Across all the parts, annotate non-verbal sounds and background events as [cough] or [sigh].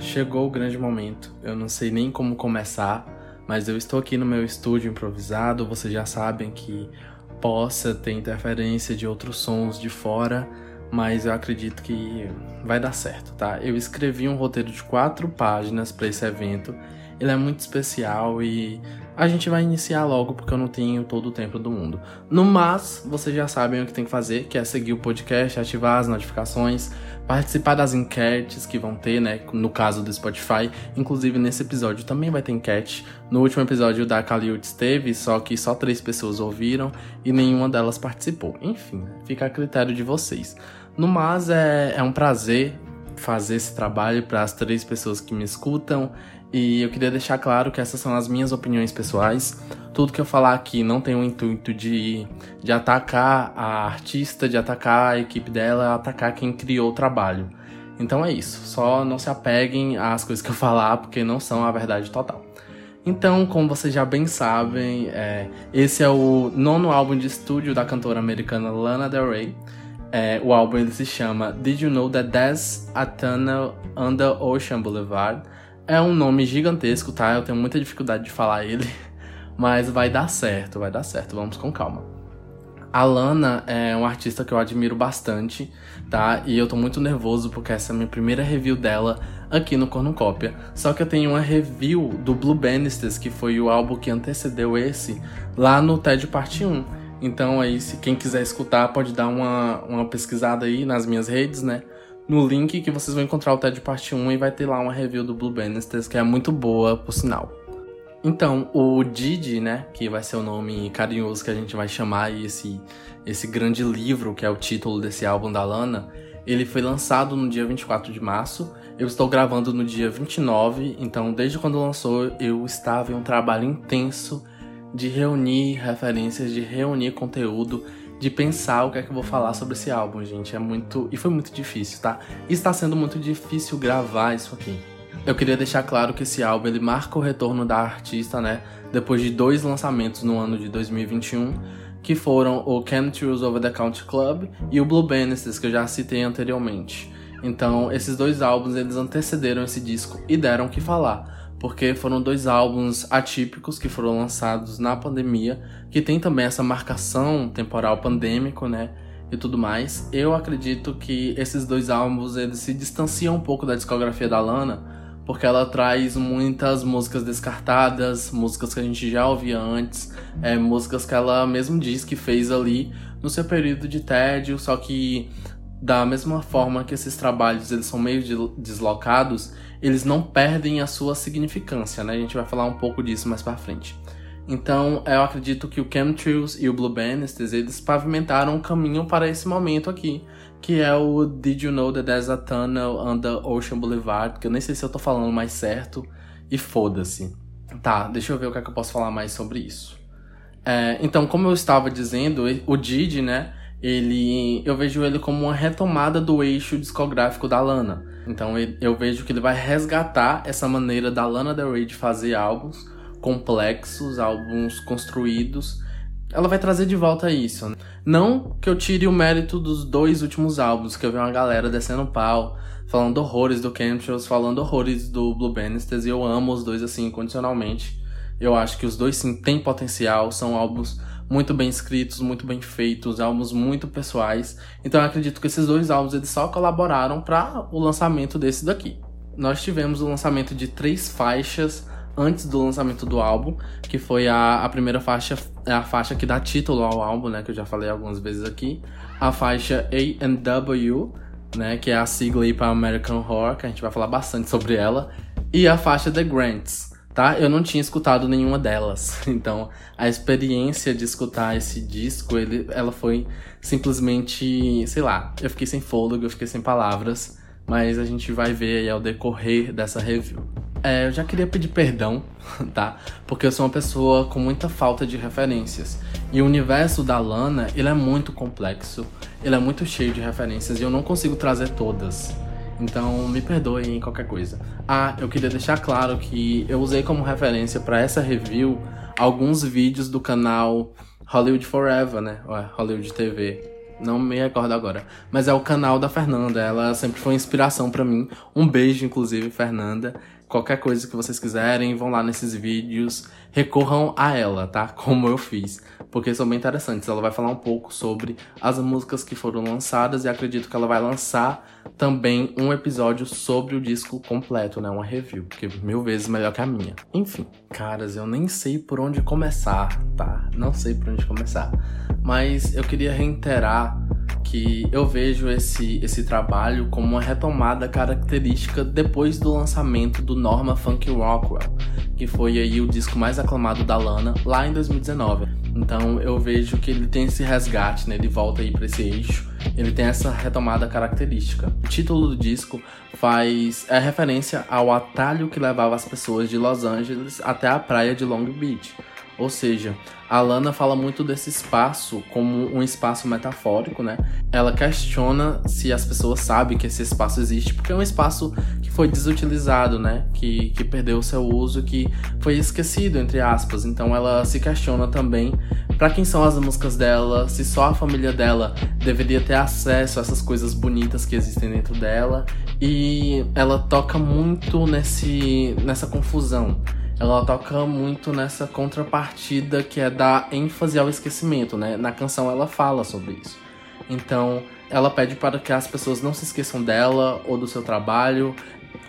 Chegou o grande momento. Eu não sei nem como começar, mas eu estou aqui no meu estúdio improvisado. Vocês já sabem que possa ter interferência de outros sons de fora, mas eu acredito que vai dar certo, tá? Eu escrevi um roteiro de quatro páginas para esse evento. Ele é muito especial e a gente vai iniciar logo porque eu não tenho todo o tempo do mundo. No mas, vocês já sabem o que tem que fazer, que é seguir o podcast, ativar as notificações, participar das enquetes que vão ter, né? No caso do Spotify. Inclusive, nesse episódio também vai ter enquete. No último episódio da Kaliutes teve, só que só três pessoas ouviram e nenhuma delas participou. Enfim, fica a critério de vocês. No mas, é, é um prazer fazer esse trabalho para as três pessoas que me escutam e eu queria deixar claro que essas são as minhas opiniões pessoais. Tudo que eu falar aqui não tem o intuito de, de atacar a artista, de atacar a equipe dela, atacar quem criou o trabalho. Então é isso. Só não se apeguem às coisas que eu falar, porque não são a verdade total. Então, como vocês já bem sabem, é, esse é o nono álbum de estúdio da cantora americana Lana Del Rey. É, o álbum se chama Did You Know That There's a Tunnel Under Ocean Boulevard? É um nome gigantesco, tá? Eu tenho muita dificuldade de falar ele, [laughs] mas vai dar certo, vai dar certo, vamos com calma. A Lana é uma artista que eu admiro bastante, tá? E eu tô muito nervoso porque essa é a minha primeira review dela aqui no Cornucópia. Só que eu tenho uma review do Blue Bannisters, que foi o álbum que antecedeu esse, lá no TED Parte 1. Então aí, se quem quiser escutar, pode dar uma, uma pesquisada aí nas minhas redes, né? No link que vocês vão encontrar o TED Parte 1 e vai ter lá uma review do Blue Bannisters que é muito boa, por sinal. Então, o Didi, né, que vai ser o nome carinhoso que a gente vai chamar esse, esse grande livro, que é o título desse álbum da Lana, ele foi lançado no dia 24 de março. Eu estou gravando no dia 29, então desde quando lançou eu estava em um trabalho intenso de reunir referências, de reunir conteúdo de pensar o que é que eu vou falar sobre esse álbum, gente. É muito. E foi muito difícil, tá? E está sendo muito difícil gravar isso aqui. Eu queria deixar claro que esse álbum ele marca o retorno da artista, né? Depois de dois lançamentos no ano de 2021, que foram o Chemtrails Over the Country Club e o Blue Bannisters, que eu já citei anteriormente. Então, esses dois álbuns eles antecederam esse disco e deram o que falar porque foram dois álbuns atípicos que foram lançados na pandemia, que tem também essa marcação temporal pandêmico, né? E tudo mais. Eu acredito que esses dois álbuns eles se distanciam um pouco da discografia da Lana, porque ela traz muitas músicas descartadas, músicas que a gente já ouvia antes, é, músicas que ela mesmo diz que fez ali no seu período de tédio, só que da mesma forma que esses trabalhos eles são meio deslocados, eles não perdem a sua significância, né? A gente vai falar um pouco disso mais para frente. Então, eu acredito que o Chemtrails e o Blue Bannisters, eles pavimentaram um caminho para esse momento aqui, que é o Did You Know That There's a Tunnel Under Ocean Boulevard, que eu nem sei se eu tô falando mais certo, e foda-se. Tá, deixa eu ver o que, é que eu posso falar mais sobre isso. É, então, como eu estava dizendo, o Didi, né, ele, eu vejo ele como uma retomada do eixo discográfico da Lana. Então eu vejo que ele vai resgatar essa maneira da Lana Del Rey de fazer álbuns complexos, álbuns construídos. Ela vai trazer de volta isso. Né? Não que eu tire o mérito dos dois últimos álbuns, que eu vi uma galera descendo pau, falando horrores do Chemtrails, falando horrores do Blue Bannisters, e eu amo os dois assim, incondicionalmente. Eu acho que os dois sim têm potencial, são álbuns muito bem escritos, muito bem feitos, álbuns muito pessoais. Então eu acredito que esses dois álbuns eles só colaboraram para o lançamento desse daqui. Nós tivemos o lançamento de três faixas antes do lançamento do álbum, que foi a, a primeira faixa, é a faixa que dá título ao álbum, né, que eu já falei algumas vezes aqui, a faixa A&W, né, que é a sigla aí para American Horror, que a gente vai falar bastante sobre ela, e a faixa The Grants, tá? Eu não tinha escutado nenhuma delas. [laughs] Então, a experiência de escutar esse disco, ele, ela foi simplesmente, sei lá, eu fiquei sem fôlego, eu fiquei sem palavras, mas a gente vai ver aí ao decorrer dessa review. É, eu já queria pedir perdão, [laughs] tá? Porque eu sou uma pessoa com muita falta de referências. E o universo da Lana, ele é muito complexo, ele é muito cheio de referências e eu não consigo trazer todas. Então me perdoem em qualquer coisa. Ah, eu queria deixar claro que eu usei como referência para essa review alguns vídeos do canal Hollywood Forever, né? Hollywood TV. não me recordo agora. Mas é o canal da Fernanda. Ela sempre foi inspiração para mim. Um beijo, inclusive, Fernanda. Qualquer coisa que vocês quiserem, vão lá nesses vídeos, recorram a ela, tá? Como eu fiz, porque são bem interessantes. Ela vai falar um pouco sobre as músicas que foram lançadas e acredito que ela vai lançar também um episódio sobre o disco completo, né? Uma review, que é mil vezes melhor que a minha. Enfim, caras, eu nem sei por onde começar, tá? Não sei por onde começar. Mas eu queria reiterar que eu vejo esse, esse trabalho como uma retomada característica depois do lançamento do Norma Funk Rockwell, que foi aí o disco mais aclamado da Lana lá em 2019. Então eu vejo que ele tem esse resgate, né? Ele volta aí para esse eixo. Ele tem essa retomada característica. O título do disco faz é referência ao atalho que levava as pessoas de Los Angeles até a praia de Long Beach ou seja, a Lana fala muito desse espaço como um espaço metafórico, né? Ela questiona se as pessoas sabem que esse espaço existe, porque é um espaço que foi desutilizado, né? Que, que perdeu o seu uso, que foi esquecido, entre aspas. Então ela se questiona também para quem são as músicas dela, se só a família dela deveria ter acesso a essas coisas bonitas que existem dentro dela. E ela toca muito nesse, nessa confusão ela toca muito nessa contrapartida que é dar ênfase ao esquecimento, né? Na canção ela fala sobre isso. Então, ela pede para que as pessoas não se esqueçam dela ou do seu trabalho,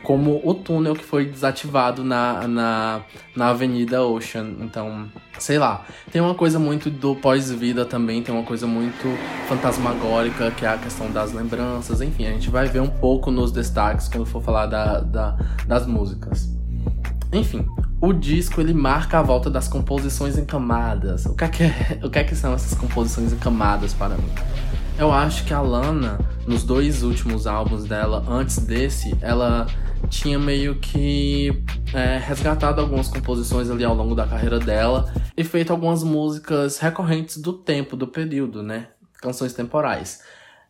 como o túnel que foi desativado na, na, na Avenida Ocean. Então, sei lá. Tem uma coisa muito do pós-vida também, tem uma coisa muito fantasmagórica, que é a questão das lembranças. Enfim, a gente vai ver um pouco nos destaques quando for falar da, da das músicas. Enfim, o disco ele marca a volta das composições em camadas. O que é que, é, o que, é que são essas composições em camadas para mim? Eu acho que a Lana, nos dois últimos álbuns dela, antes desse, ela tinha meio que é, resgatado algumas composições ali ao longo da carreira dela e feito algumas músicas recorrentes do tempo, do período, né? Canções temporais.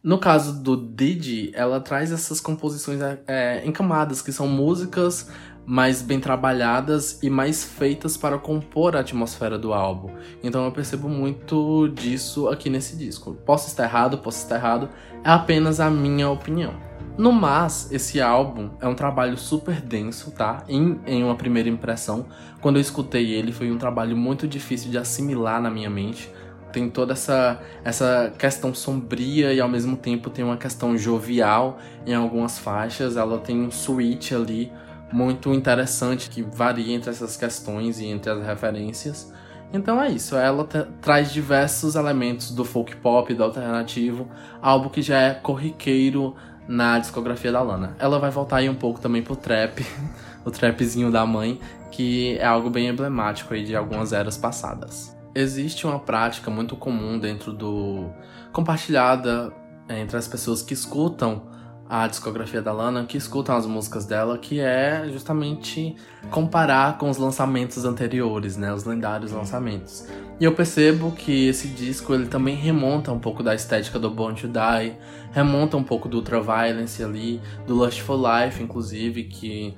No caso do Didi, ela traz essas composições é, em camadas, que são músicas mais bem trabalhadas e mais feitas para compor a atmosfera do álbum. Então eu percebo muito disso aqui nesse disco. Posso estar errado, posso estar errado, é apenas a minha opinião. No mas, esse álbum é um trabalho super denso, tá? Em, em uma primeira impressão, quando eu escutei ele, foi um trabalho muito difícil de assimilar na minha mente. Tem toda essa, essa questão sombria e ao mesmo tempo tem uma questão jovial em algumas faixas. Ela tem um switch ali muito interessante que varia entre essas questões e entre as referências. Então é isso, ela traz diversos elementos do folk pop, do alternativo, algo que já é corriqueiro na discografia da Lana. Ela vai voltar aí um pouco também pro trap, [laughs] o trapzinho da mãe, que é algo bem emblemático aí de algumas eras passadas. Existe uma prática muito comum dentro do compartilhada entre as pessoas que escutam a discografia da Lana, que escutam as músicas dela, que é justamente comparar com os lançamentos anteriores, né, os lendários lançamentos. E eu percebo que esse disco ele também remonta um pouco da estética do Born to Die, remonta um pouco do Ultraviolence ali, do Lustful Life, inclusive, que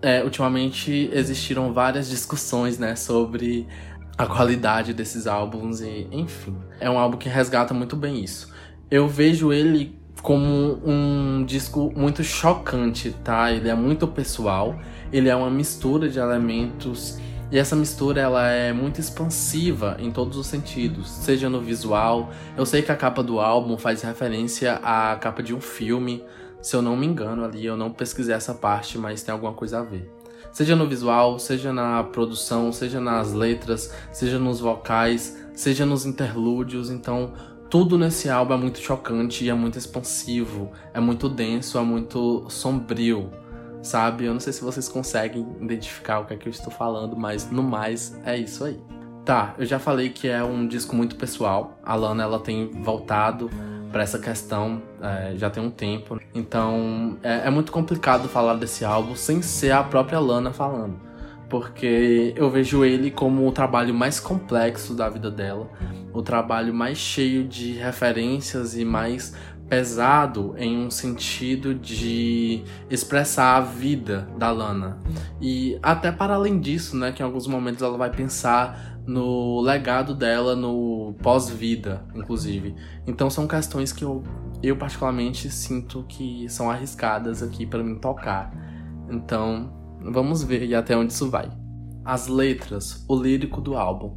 é, ultimamente existiram várias discussões, né, sobre a qualidade desses álbuns e, enfim, é um álbum que resgata muito bem isso. Eu vejo ele como um disco muito chocante, tá? Ele é muito pessoal, ele é uma mistura de elementos e essa mistura ela é muito expansiva em todos os sentidos, seja no visual. Eu sei que a capa do álbum faz referência à capa de um filme, se eu não me engano ali, eu não pesquisei essa parte, mas tem alguma coisa a ver. Seja no visual, seja na produção, seja nas letras, seja nos vocais, seja nos interlúdios, então tudo nesse álbum é muito chocante e é muito expansivo, é muito denso, é muito sombrio, sabe? Eu não sei se vocês conseguem identificar o que é que eu estou falando, mas no mais é isso aí. Tá, eu já falei que é um disco muito pessoal. A Lana ela tem voltado para essa questão é, já tem um tempo. Então é, é muito complicado falar desse álbum sem ser a própria Lana falando porque eu vejo ele como o trabalho mais complexo da vida dela, o trabalho mais cheio de referências e mais pesado em um sentido de expressar a vida da Lana. E até para além disso, né, que em alguns momentos ela vai pensar no legado dela no pós-vida, inclusive. Então são questões que eu, eu particularmente sinto que são arriscadas aqui para mim tocar. Então, vamos ver até onde isso vai. As letras, o lírico do álbum.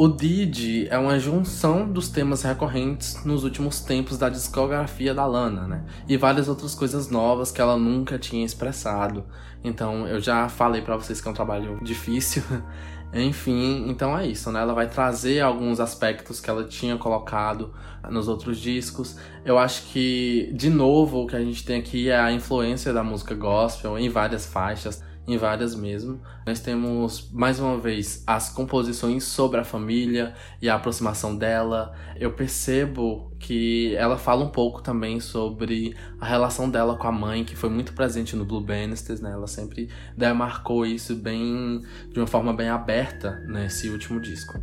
O Didi é uma junção dos temas recorrentes nos últimos tempos da discografia da Lana, né? E várias outras coisas novas que ela nunca tinha expressado. Então, eu já falei para vocês que é um trabalho difícil. [laughs] Enfim, então é isso, né? Ela vai trazer alguns aspectos que ela tinha colocado nos outros discos. Eu acho que, de novo, o que a gente tem aqui é a influência da música gospel em várias faixas em várias mesmo. Nós temos mais uma vez as composições sobre a família e a aproximação dela. Eu percebo que ela fala um pouco também sobre a relação dela com a mãe, que foi muito presente no Blue Bannisters, né? Ela sempre demarcou isso bem de uma forma bem aberta nesse último disco.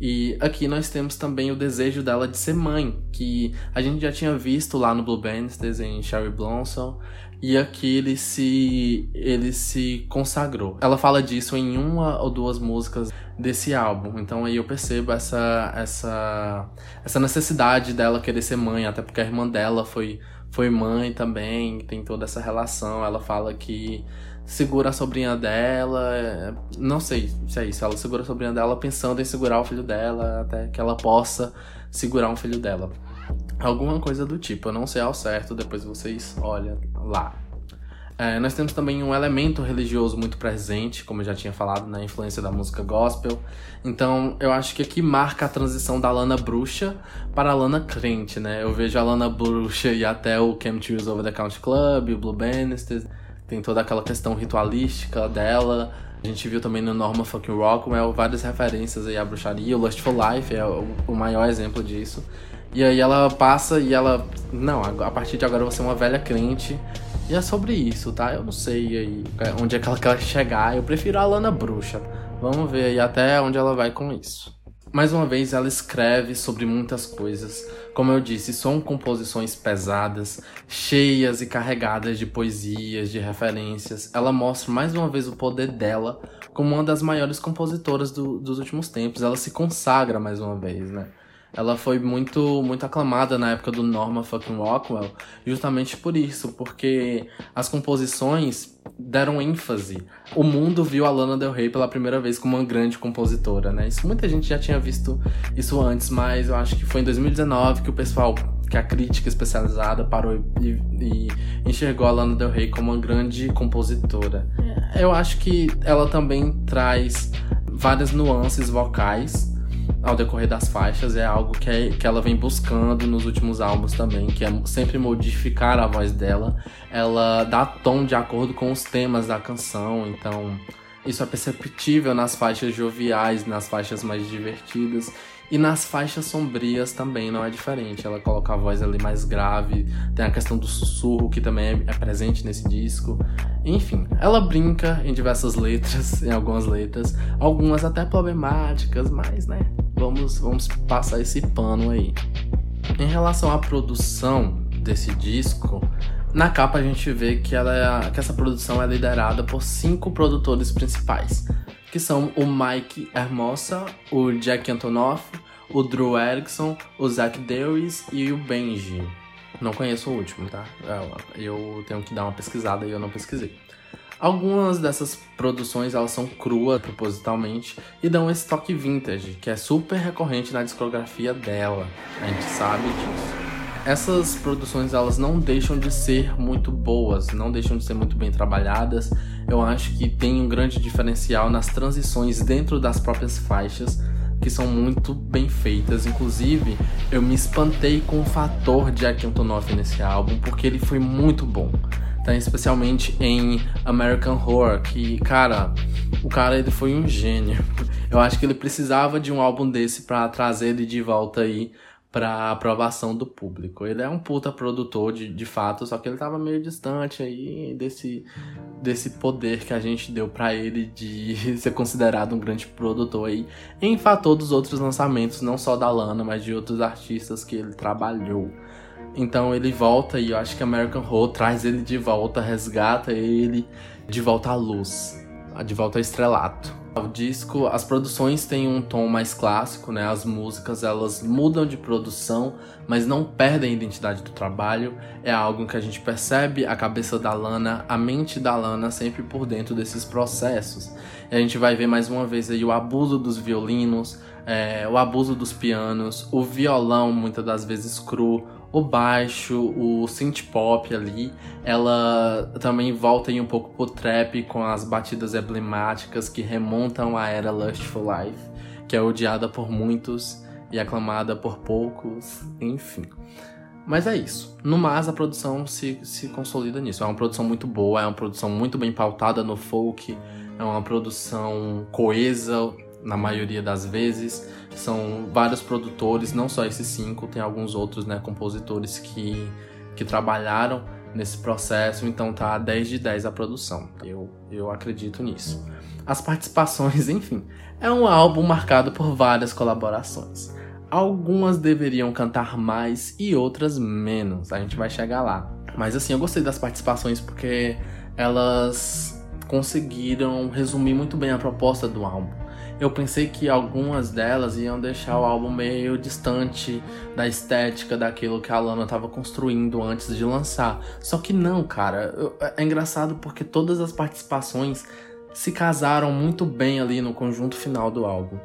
E aqui nós temos também o desejo dela de ser mãe, que a gente já tinha visto lá no Blue Bannisters em Sherry Blossom, e aqui ele se ele se consagrou. Ela fala disso em uma ou duas músicas desse álbum. Então aí eu percebo essa essa essa necessidade dela querer ser mãe, até porque a irmã dela foi foi mãe também, tem toda essa relação. Ela fala que segura a sobrinha dela, não sei se é isso, ela segura a sobrinha dela pensando em segurar o filho dela até que ela possa segurar um filho dela. Alguma coisa do tipo, eu não sei ao certo, depois vocês olham lá. É, nós temos também um elemento religioso muito presente, como eu já tinha falado, na influência da música gospel. Então, eu acho que aqui marca a transição da Lana bruxa para a Lana crente, né? Eu vejo a Lana bruxa e até o Chemtrails Over the Country Club, o Blue Bannisters, tem toda aquela questão ritualística dela. A gente viu também no Norma Fucking Rockwell várias referências aí à bruxaria. O Lustful Life é o maior exemplo disso. E aí ela passa e ela. Não, a partir de agora você é uma velha crente. E é sobre isso, tá? Eu não sei aí onde é que ela [laughs] quer chegar. Eu prefiro a Lana Bruxa. Vamos ver aí até onde ela vai com isso. Mais uma vez, ela escreve sobre muitas coisas. Como eu disse, são composições pesadas, cheias e carregadas de poesias, de referências. Ela mostra mais uma vez o poder dela como uma das maiores compositoras do, dos últimos tempos. Ela se consagra mais uma vez, né? Ela foi muito muito aclamada na época do Norman fucking Rockwell, justamente por isso, porque as composições deram ênfase. O mundo viu a Lana Del Rey pela primeira vez como uma grande compositora, né? Isso muita gente já tinha visto isso antes, mas eu acho que foi em 2019 que o pessoal que a crítica especializada parou e, e, enxergou a Lana Del Rey como uma grande compositora. É. Eu acho que ela também traz várias nuances vocais ao decorrer das faixas é algo que, é, que ela vem buscando nos últimos álbuns também, que é sempre modificar a voz dela. Ela dá tom de acordo com os temas da canção, então isso é perceptível nas faixas joviais, nas faixas mais divertidas. E nas faixas sombrias também não é diferente. Ela coloca a voz ali mais grave, tem a questão do sussurro que também é, é presente nesse disco. Enfim, ela brinca em diversas letras, [laughs] em algumas letras, algumas até problemáticas, mas né, vamos, vamos passar esse pano aí. Em relação à produção desse disco, na capa a gente vê que, ela é, que essa produção é liderada por cinco produtores principais, que são o Mike Hermosa, o Jack Antonoff, o Drew Erickson, o Zach Dewis e o Benji. Não conheço o último, tá? Eu tenho que dar uma pesquisada e eu não pesquisei. Algumas dessas produções elas são cruas propositalmente e dão esse toque vintage, que é super recorrente na discografia dela. A gente sabe disso. Essas produções elas não deixam de ser muito boas, não deixam de ser muito bem trabalhadas. Eu acho que tem um grande diferencial nas transições dentro das próprias faixas, que são muito bem feitas. Inclusive, eu me espantei com o fator Jack Antonoff nesse álbum, porque ele foi muito bom tá? especialmente em American Horror, que, cara, o cara ele foi um gênio. [laughs] Eu acho que ele precisava de um álbum desse para trazer ele de volta aí para aprovação do público. Ele é um puta produtor de, de fato, só que ele tava meio distante aí desse, desse poder que a gente deu para ele de [laughs] ser considerado um grande produtor aí, em fator dos outros lançamentos, não só da Lana, mas de outros artistas que ele trabalhou. Então ele volta e eu acho que American Horror traz ele de volta, resgata ele de volta à luz, de volta ao estrelato. O disco, as produções têm um tom mais clássico, né? As músicas elas mudam de produção, mas não perdem a identidade do trabalho. É algo que a gente percebe a cabeça da Lana, a mente da Lana sempre por dentro desses processos. E a gente vai ver mais uma vez aí o abuso dos violinos, é, o abuso dos pianos, o violão muitas das vezes cru, o baixo, o synth pop ali, ela também volta aí um pouco pro trap com as batidas emblemáticas que remontam à era Lustful Life, que é odiada por muitos e aclamada por poucos, enfim. Mas é isso. No mais, a produção se, se consolida nisso. É uma produção muito boa, é uma produção muito bem pautada no folk, é uma produção coesa na maioria das vezes. São vários produtores, não só esses cinco, tem alguns outros né, compositores que, que trabalharam nesse processo, então tá 10 de 10 a produção. Eu, eu acredito nisso. As participações, [laughs] enfim, é um álbum marcado por várias colaborações. Algumas deveriam cantar mais e outras menos. A gente vai chegar lá. Mas assim, eu gostei das participações porque elas conseguiram resumir muito bem a proposta do álbum eu pensei que algumas delas iam deixar o álbum meio distante da estética daquilo que a Lana estava construindo antes de lançar. Só que não, cara. É engraçado porque todas as participações se casaram muito bem ali no conjunto final do álbum.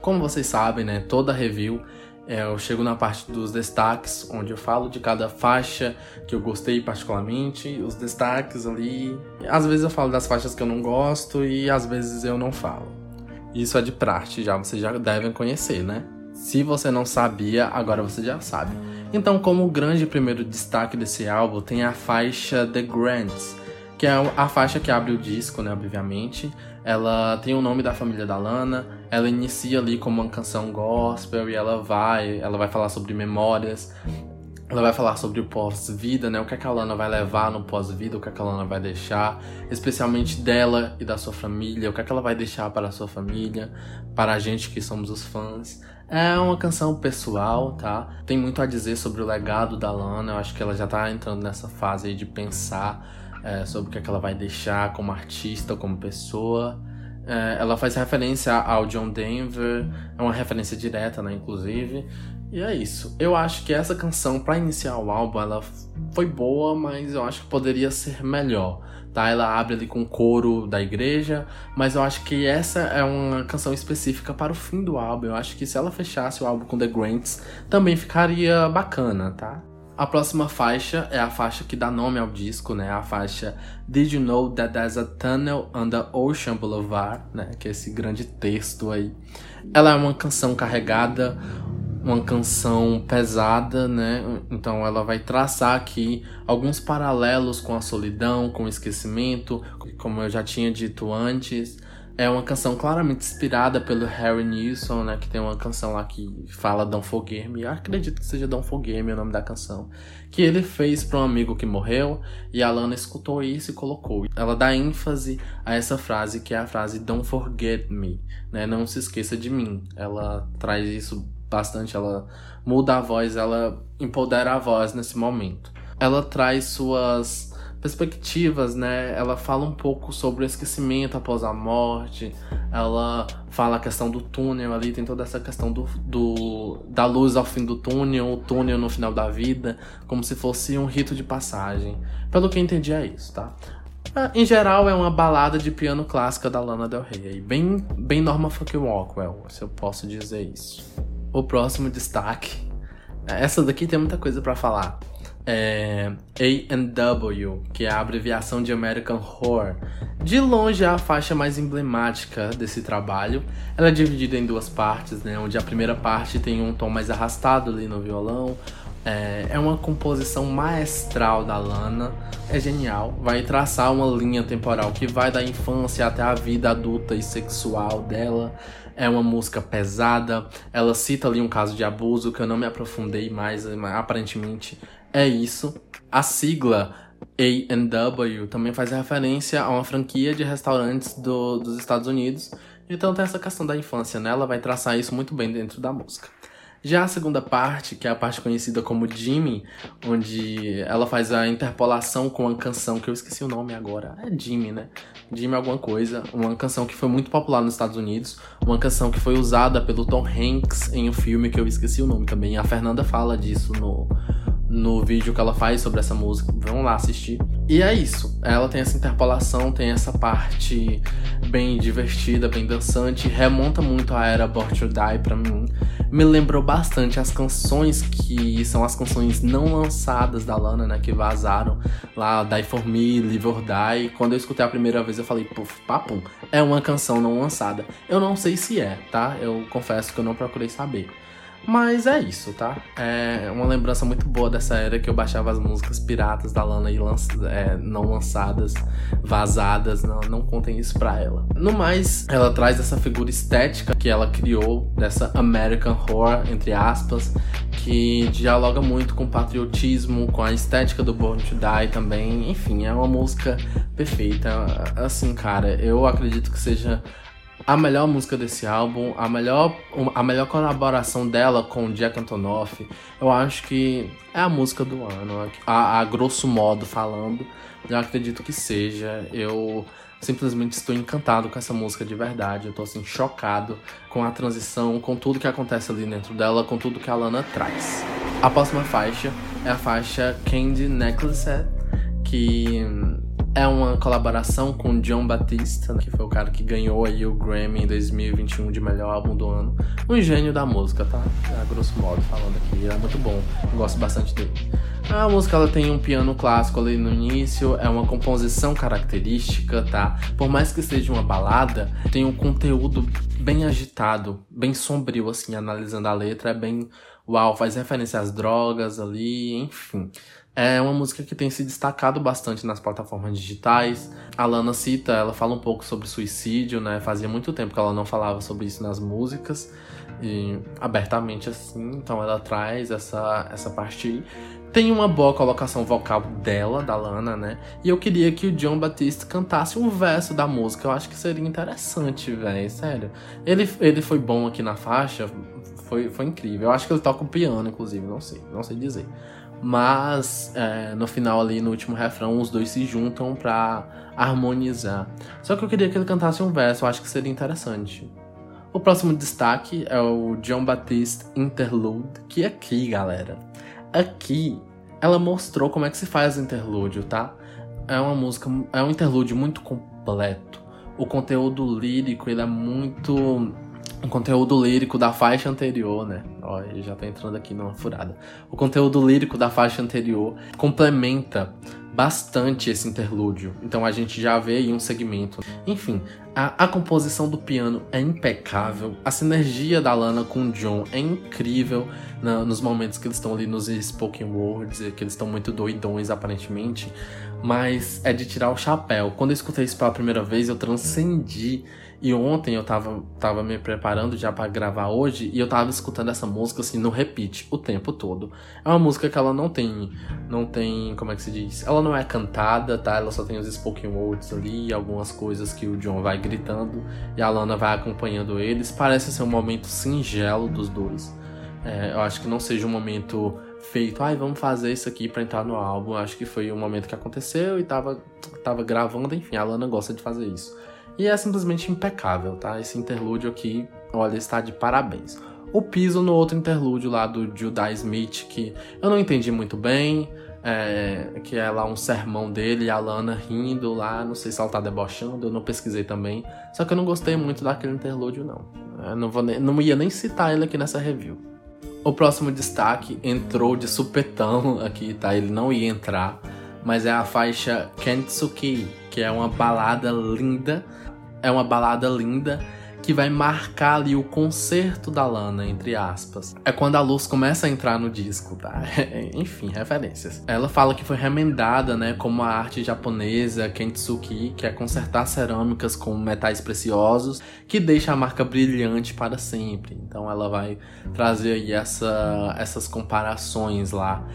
Como vocês sabem, né, toda review é, eu chego na parte dos destaques, onde eu falo de cada faixa que eu gostei particularmente, os destaques ali. Às vezes eu falo das faixas que eu não gosto e às vezes eu não falo. Isso é de praxe, já vocês já devem conhecer, né? Se você não sabia, agora você já sabe. Então, como grande primeiro destaque desse álbum, tem a faixa The Grants, que é a faixa que abre o disco, né, obviamente. Ela tem o nome da família da Lana, ela inicia ali como uma canção gospel e ela vai, ela vai falar sobre memórias, ela vai falar sobre o pós-vida, né? O que a Kalana vai levar no pós-vida, o que a Kalana vai deixar, especialmente dela e da sua família, o que, é que ela vai deixar para a sua família, para a gente que somos os fãs. É uma canção pessoal, tá? Tem muito a dizer sobre o legado da Lana. Eu acho que ela já tá entrando nessa fase aí de pensar é, sobre o que, é que ela vai deixar como artista, como pessoa. É, ela faz referência ao John Denver, é uma referência direta, né, inclusive. E é isso. Eu acho que essa canção, para iniciar o álbum, ela foi boa, mas eu acho que poderia ser melhor. Tá? Ela abre ali com o coro da igreja, mas eu acho que essa é uma canção específica para o fim do álbum. Eu acho que se ela fechasse o álbum com The Grants, também ficaria bacana, tá? A próxima faixa é a faixa que dá nome ao disco, né? A faixa Did You Know That There's a Tunnel Under Ocean Boulevard, né? Que é esse grande texto aí. Ela é uma canção carregada uma canção pesada, né? Então ela vai traçar aqui alguns paralelos com a solidão, com o esquecimento, como eu já tinha dito antes. É uma canção claramente inspirada pelo Harry Nilsson, né? Que tem uma canção lá que fala Don't Forget Me. Eu acredito que seja Don't Forget Me o nome da canção. Que ele fez para um amigo que morreu e a Lana escutou isso e colocou. Ela dá ênfase a essa frase que é a frase Don't Forget Me, né? Não se esqueça de mim. Ela traz isso bastante, ela muda a voz, ela empodera a voz nesse momento. Ela traz suas perspectivas, né? Ela fala um pouco sobre o esquecimento após a morte. Ela fala a questão do túnel ali, tem toda essa questão do, do da luz ao fim do túnel, o túnel no final da vida, como se fosse um rito de passagem. Pelo que eu entendi é isso, tá? Ah, em geral, é uma balada de piano clássica da Lana Del Rey. Bem, bem Norma Fucking Rockwell, se eu posso dizer isso o próximo destaque. Essa daqui tem muita coisa para falar. É A&W, que é a abreviação de American Horror. De longe é a faixa mais emblemática desse trabalho. Ela é dividida em duas partes, né? Onde a primeira parte tem um tom mais arrastado ali no violão. É, é uma composição maestral da Lana. É genial. Vai traçar uma linha temporal que vai da infância até a vida adulta e sexual dela é uma música pesada. Ela cita ali um caso de abuso que eu não me aprofundei mais, mas aparentemente é isso. A sigla A&W também faz referência a uma franquia de restaurantes do, dos Estados Unidos. Então tem essa questão da infância, né? Ela vai traçar isso muito bem dentro da música. Já a segunda parte, que é a parte conhecida como Jimmy, onde ela faz a interpolação com uma canção que eu esqueci o nome agora. É Jimmy, né? Jimmy alguma coisa. Uma canção que foi muito popular nos Estados Unidos. Uma canção que foi usada pelo Tom Hanks em um filme que eu esqueci o nome também. A Fernanda fala disso no, no vídeo que ela faz sobre essa música. Vamos lá assistir. E é isso. Ela tem essa interpolação, tem essa parte bem divertida, bem dançante. Remonta muito à era Born to Die pra mim. Me lembrou bastante as canções que são as canções não lançadas da Lana, né? Que vazaram lá, Die For Me, Live or Die. Quando eu escutei a primeira vez, eu falei, puf, papum, é uma canção não lançada. Eu não sei se é, tá? Eu confesso que eu não procurei saber. Mas é isso, tá? É uma lembrança muito boa dessa era que eu baixava as músicas piratas da Lana e lanç... é, não lançadas, vazadas. Não, não contem isso pra ela. No mais, ela traz essa figura estética que ela criou, dessa American Horror, entre aspas, que dialoga muito com o patriotismo, com a estética do Born to Die também. Enfim, é uma música perfeita. Assim, cara, eu acredito que seja a melhor música desse álbum, a melhor, a melhor colaboração dela com o Jack Antonoff, eu acho que é a música do ano, a, a grosso modo falando, eu acredito que seja. Eu simplesmente estou encantado com essa música de verdade, eu tô assim chocado com a transição, com tudo que acontece ali dentro dela, com tudo que a Lana traz. A próxima faixa é a faixa Candy Necklace, que é uma colaboração com John Batista, que foi o cara que ganhou aí o Grammy em 2021 de melhor álbum do ano. Um gênio da música, tá? A grosso modo falando aqui, é muito bom. Eu gosto bastante dele. A música ela tem um piano clássico ali no início, é uma composição característica, tá? Por mais que seja uma balada, tem um conteúdo bem agitado, bem sombrio assim, analisando a letra, é bem uau, faz referência às drogas ali, enfim. É uma música que tem se destacado bastante nas plataformas digitais. A Lana cita, ela fala um pouco sobre suicídio, né? Fazia muito tempo que ela não falava sobre isso nas músicas, e abertamente assim, então ela traz essa, essa parte aí. Tem uma boa colocação vocal dela, da Lana, né? E eu queria que o John Batista cantasse um verso da música. Eu acho que seria interessante, velho. Sério. Ele, ele foi bom aqui na faixa. Foi, foi incrível. Eu acho que ele toca o piano, inclusive. Não sei. Não sei dizer. Mas é, no final ali, no último refrão, os dois se juntam para harmonizar. Só que eu queria que ele cantasse um verso, eu acho que seria interessante. O próximo destaque é o John Baptiste Interlude, que é aqui, galera. Aqui ela mostrou como é que se faz interlúdio, tá? É uma música, é um interlúdio muito completo. O conteúdo lírico, ele é muito o conteúdo lírico da faixa anterior, né? Ó, ele já tá entrando aqui numa furada. O conteúdo lírico da faixa anterior complementa bastante esse interlúdio. Então a gente já vê aí um segmento. Enfim, a, a, composição do piano é impecável. A sinergia da Lana com o John é incrível na, nos momentos que eles estão ali nos spoken words, que eles estão muito doidões aparentemente. Mas é de tirar o chapéu. Quando eu escutei isso pela primeira vez, eu transcendi e ontem eu tava, tava me preparando já para gravar hoje e eu tava escutando essa música assim no repeat o tempo todo. É uma música que ela não tem, não tem, como é que se diz? Ela não é cantada, tá? Ela só tem os spoken words ali, algumas coisas que o John vai gritando e a Lana vai acompanhando eles. Parece ser um momento singelo dos dois. É, eu acho que não seja um momento feito, ai, vamos fazer isso aqui para entrar no álbum. Acho que foi um momento que aconteceu e tava, tava gravando, enfim, a Lana gosta de fazer isso. E é simplesmente impecável, tá? Esse interlúdio aqui, olha, está de parabéns. O piso no outro interlúdio lá do Judah Smith, que eu não entendi muito bem, é, que é lá um sermão dele, a Lana rindo lá, não sei se ela tá debochando, eu não pesquisei também. Só que eu não gostei muito daquele interlúdio, não. Eu não, vou não ia nem citar ele aqui nessa review. O próximo destaque entrou de supetão aqui, tá? Ele não ia entrar, mas é a faixa Kentsuki, que é uma balada linda é uma balada linda que vai marcar ali o concerto da Lana, entre aspas. É quando a luz começa a entrar no disco, tá? [laughs] Enfim, referências. Ela fala que foi remendada, né, como a arte japonesa Kentsuki, que é consertar cerâmicas com metais preciosos, que deixa a marca brilhante para sempre. Então ela vai trazer aí essa, essas comparações lá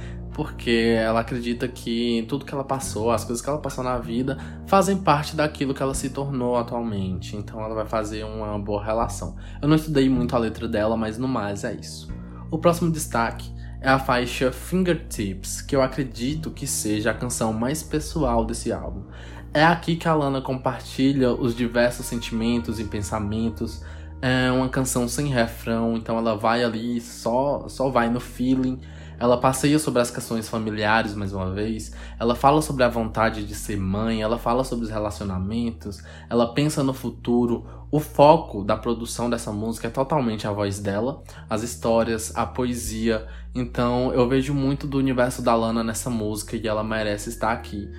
porque ela acredita que tudo que ela passou, as coisas que ela passou na vida, fazem parte daquilo que ela se tornou atualmente. Então ela vai fazer uma boa relação. Eu não estudei muito a letra dela, mas no mais é isso. O próximo destaque é a faixa Fingertips, que eu acredito que seja a canção mais pessoal desse álbum. É aqui que a Lana compartilha os diversos sentimentos e pensamentos. É uma canção sem refrão, então ela vai ali, só, só vai no feeling. Ela passeia sobre as questões familiares mais uma vez. Ela fala sobre a vontade de ser mãe. Ela fala sobre os relacionamentos. Ela pensa no futuro. O foco da produção dessa música é totalmente a voz dela, as histórias, a poesia. Então eu vejo muito do universo da Lana nessa música e ela merece estar aqui.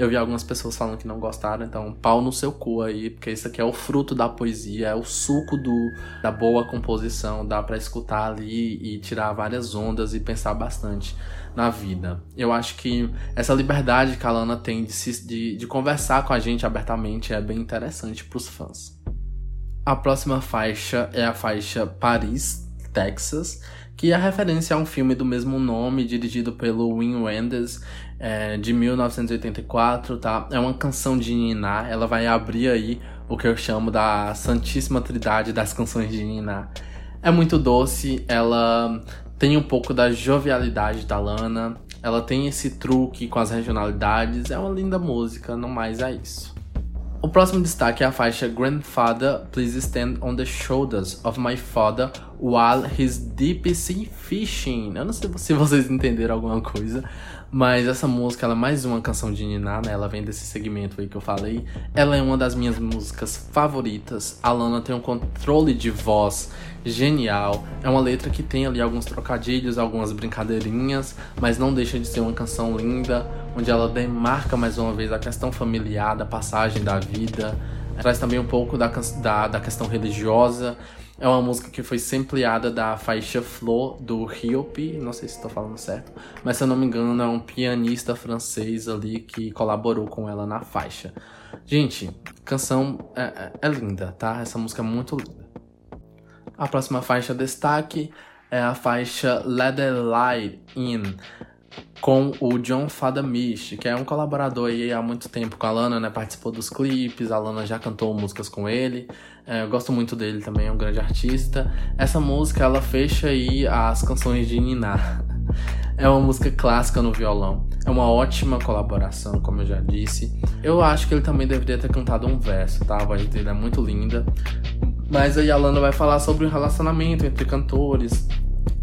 Eu vi algumas pessoas falando que não gostaram, então pau no seu cu aí, porque isso aqui é o fruto da poesia, é o suco do, da boa composição, dá para escutar ali e tirar várias ondas e pensar bastante na vida. Eu acho que essa liberdade que a Lana tem de, se, de, de conversar com a gente abertamente é bem interessante para os fãs. A próxima faixa é a faixa Paris, Texas, que é referência a um filme do mesmo nome, dirigido pelo Wim Wenders, é, de 1984, tá? É uma canção de Niná, ela vai abrir aí o que eu chamo da Santíssima Trindade das canções de Niná. É muito doce, ela tem um pouco da jovialidade da Lana, ela tem esse truque com as regionalidades, é uma linda música, não mais é isso. O próximo destaque é a faixa Grandfather, Please Stand on the Shoulders of My Father While He's Deep Sea Fishing. Eu não sei se [laughs] vocês entenderam alguma coisa, mas essa música ela é mais uma canção de Niná, né? Ela vem desse segmento aí que eu falei. Ela é uma das minhas músicas favoritas. A Lana tem um controle de voz genial. É uma letra que tem ali alguns trocadilhos, algumas brincadeirinhas, mas não deixa de ser uma canção linda, onde ela demarca mais uma vez a questão familiar, da passagem da vida. Traz também um pouco da, da, da questão religiosa. É uma música que foi sampleada da faixa Flor do Riopi, não sei se estou falando certo, mas se eu não me engano é um pianista francês ali que colaborou com ela na faixa. Gente, canção é, é, é linda, tá? Essa música é muito linda. A próxima faixa destaque é a faixa Let the Light In com o John Fadamish, que é um colaborador aí há muito tempo com a Lana, né? Participou dos clipes, a Lana já cantou músicas com ele. É, eu gosto muito dele também, é um grande artista. Essa música, ela fecha aí as canções de Niná. É uma música clássica no violão. É uma ótima colaboração, como eu já disse. Eu acho que ele também deveria ter cantado um verso, tá? A voz dele é muito linda. Mas aí a Lana vai falar sobre o relacionamento entre cantores,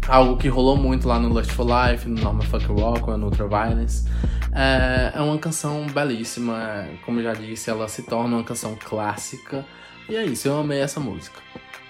algo que rolou muito lá no Lustful Life, no Norma Fuck Rock, no Ultraviolence. É, é uma canção belíssima, como já disse, ela se torna uma canção clássica. E é isso, eu amei essa música.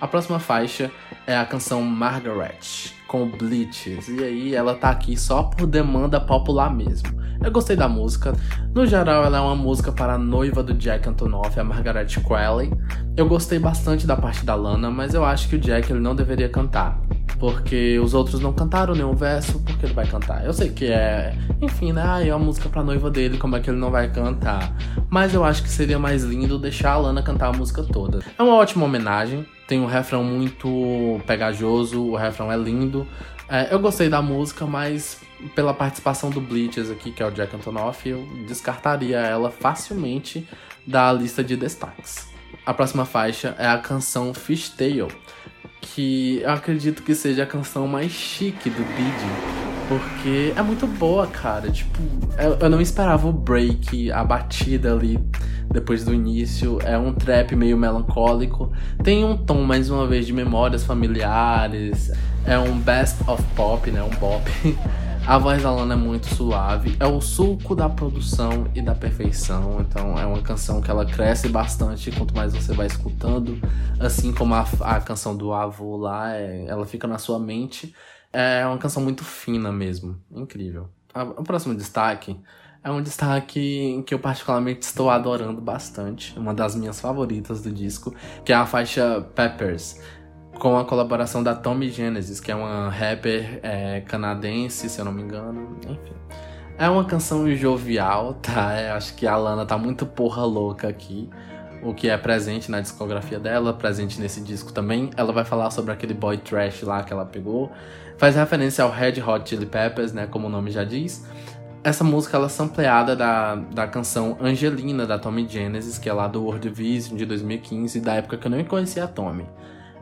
A próxima faixa é a canção Margaret, com Bleaches. E aí ela tá aqui só por demanda popular mesmo. Eu gostei da música. No geral, ela é uma música para a noiva do Jack Antonoff, a Margaret Qualley. Eu gostei bastante da parte da Lana, mas eu acho que o Jack ele não deveria cantar. Porque os outros não cantaram nenhum verso, porque ele vai cantar? Eu sei que é, enfim, né? Ah, é uma música pra noiva dele, como é que ele não vai cantar? Mas eu acho que seria mais lindo deixar a Lana cantar a música toda. É uma ótima homenagem, tem um refrão muito pegajoso, o refrão é lindo. É, eu gostei da música, mas pela participação do Bleachers aqui, que é o Jack Antonoff, eu descartaria ela facilmente da lista de destaques. A próxima faixa é a canção Fishtail, que eu acredito que seja a canção mais chique do Bid, porque é muito boa, cara. Tipo, eu, não esperava o break, a batida ali depois do início. É um trap meio melancólico. Tem um tom, mais uma vez, de memórias familiares. É um best of pop, né? Um bop. [laughs] A voz da Lana é muito suave, é o suco da produção e da perfeição. Então é uma canção que ela cresce bastante quanto mais você vai escutando. Assim como a, a canção do avô lá, é, ela fica na sua mente. É uma canção muito fina mesmo, incrível. o próximo destaque é um destaque que eu particularmente estou adorando bastante, uma das minhas favoritas do disco, que é a faixa Peppers com a colaboração da Tommy Genesis, que é uma rapper é, canadense, se eu não me engano, enfim. É uma canção jovial, tá? Eu acho que a Lana tá muito porra louca aqui. O que é presente na discografia dela, presente nesse disco também. Ela vai falar sobre aquele boy trash lá que ela pegou. Faz referência ao Red Hot Chili Peppers, né? Como o nome já diz. Essa música ela é sampleada da, da canção Angelina, da Tommy Genesis, que é lá do World Vision de 2015, da época que eu nem conhecia a Tommy.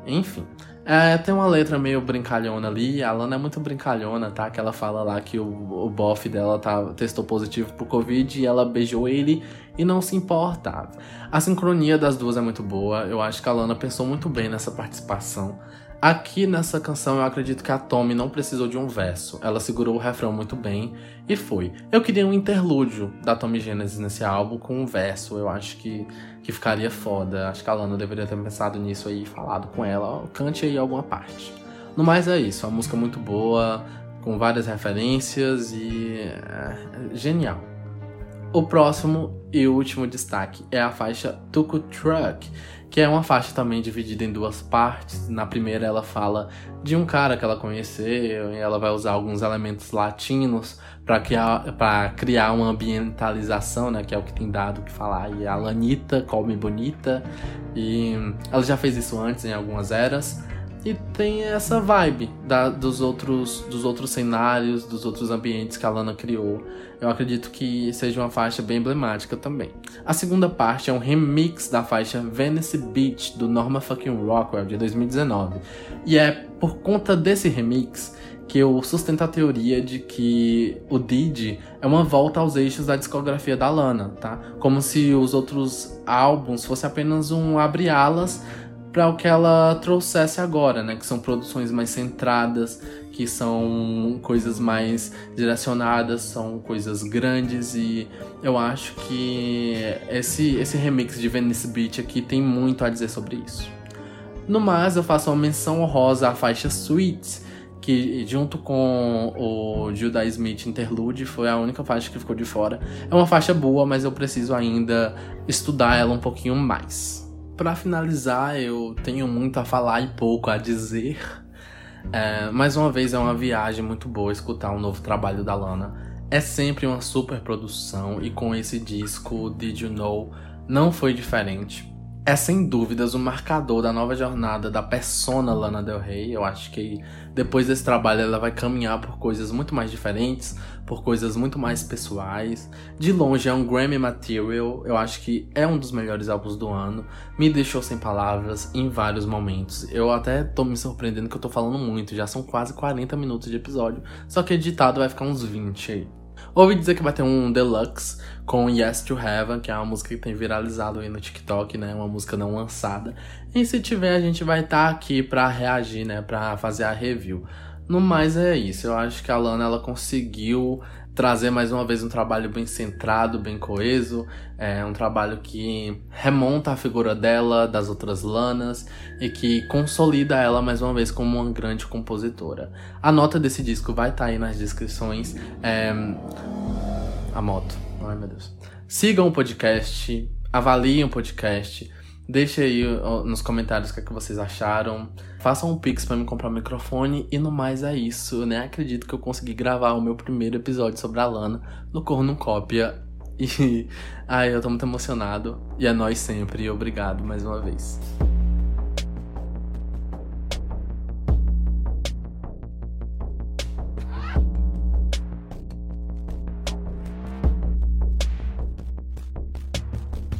Enfim, É, tem uma letra meio brincalhona ali. A Lana é muito brincalhona, tá? Que ela fala lá que o, o bofe dela tá, testou positivo pro Covid e ela beijou ele e não se importava. A sincronia das duas é muito boa. Eu acho que a Lana pensou muito bem nessa participação. Aqui nessa canção eu acredito que a Tommy não precisou de um verso. Ela segurou o refrão muito bem e foi. Eu queria um interlúdio da Tommy Genesis nesse álbum com um verso. Eu acho que, que ficaria foda. Acho que a Lana deveria ter pensado nisso aí e falado com ela. Cante aí alguma parte. No mais é isso. A música é muito boa, com várias referências e é, genial. O próximo e último destaque é a faixa Tuku Truck que é uma faixa também dividida em duas partes. Na primeira ela fala de um cara que ela conheceu e ela vai usar alguns elementos latinos para criar, criar uma ambientalização, né, que é o que tem dado que falar. E a Lanita come bonita e ela já fez isso antes em algumas eras e tem essa vibe da, dos, outros, dos outros cenários, dos outros ambientes que a Lana criou. Eu acredito que seja uma faixa bem emblemática também. A segunda parte é um remix da faixa Venice Beach do Norma Fucking Rockwell de 2019. E é por conta desse remix que eu sustento a teoria de que o Didi é uma volta aos eixos da discografia da Lana, tá? Como se os outros álbuns fossem apenas um abre-alas para o que ela trouxesse agora, né? Que são produções mais centradas, que são coisas mais direcionadas, são coisas grandes e eu acho que esse, esse remix de Venice Beach aqui tem muito a dizer sobre isso. No mais, eu faço uma menção honrosa à faixa Sweets, que junto com o Judah Smith Interlude foi a única faixa que ficou de fora. É uma faixa boa, mas eu preciso ainda estudar ela um pouquinho mais. Para finalizar, eu tenho muito a falar e pouco a dizer. É, mais uma vez, é uma viagem muito boa escutar um novo trabalho da Lana. É sempre uma super produção e com esse disco, Did You Know, não foi diferente é sem dúvidas o marcador da nova jornada da persona Lana Del Rey. Eu acho que depois desse trabalho ela vai caminhar por coisas muito mais diferentes, por coisas muito mais pessoais. De longe é um Grammy Material, eu acho que é um dos melhores álbuns do ano. Me deixou sem palavras em vários momentos. Eu até tô me surpreendendo que eu tô falando muito, já são quase 40 minutos de episódio, só que editado vai ficar uns 20 aí. Ouvi dizer que vai ter um deluxe com Yes to Heaven, que é uma música que tem viralizado aí no TikTok, né? Uma música não lançada. E se tiver, a gente vai estar tá aqui para reagir, né? Para fazer a review. No mais é isso. Eu acho que a Lana ela conseguiu trazer mais uma vez um trabalho bem centrado, bem coeso, é um trabalho que remonta a figura dela, das outras Lanas e que consolida ela mais uma vez como uma grande compositora. A nota desse disco vai estar tá aí nas descrições. É... A moto, ai meu Deus. Sigam o podcast, avaliem o podcast. Deixe aí nos comentários o que, é que vocês acharam. Façam um pix para me comprar um microfone. E no mais é isso. Eu nem acredito que eu consegui gravar o meu primeiro episódio sobre a Lana no Corno Cópia. E [laughs] ai, eu tô muito emocionado. E é nós sempre. E obrigado mais uma vez.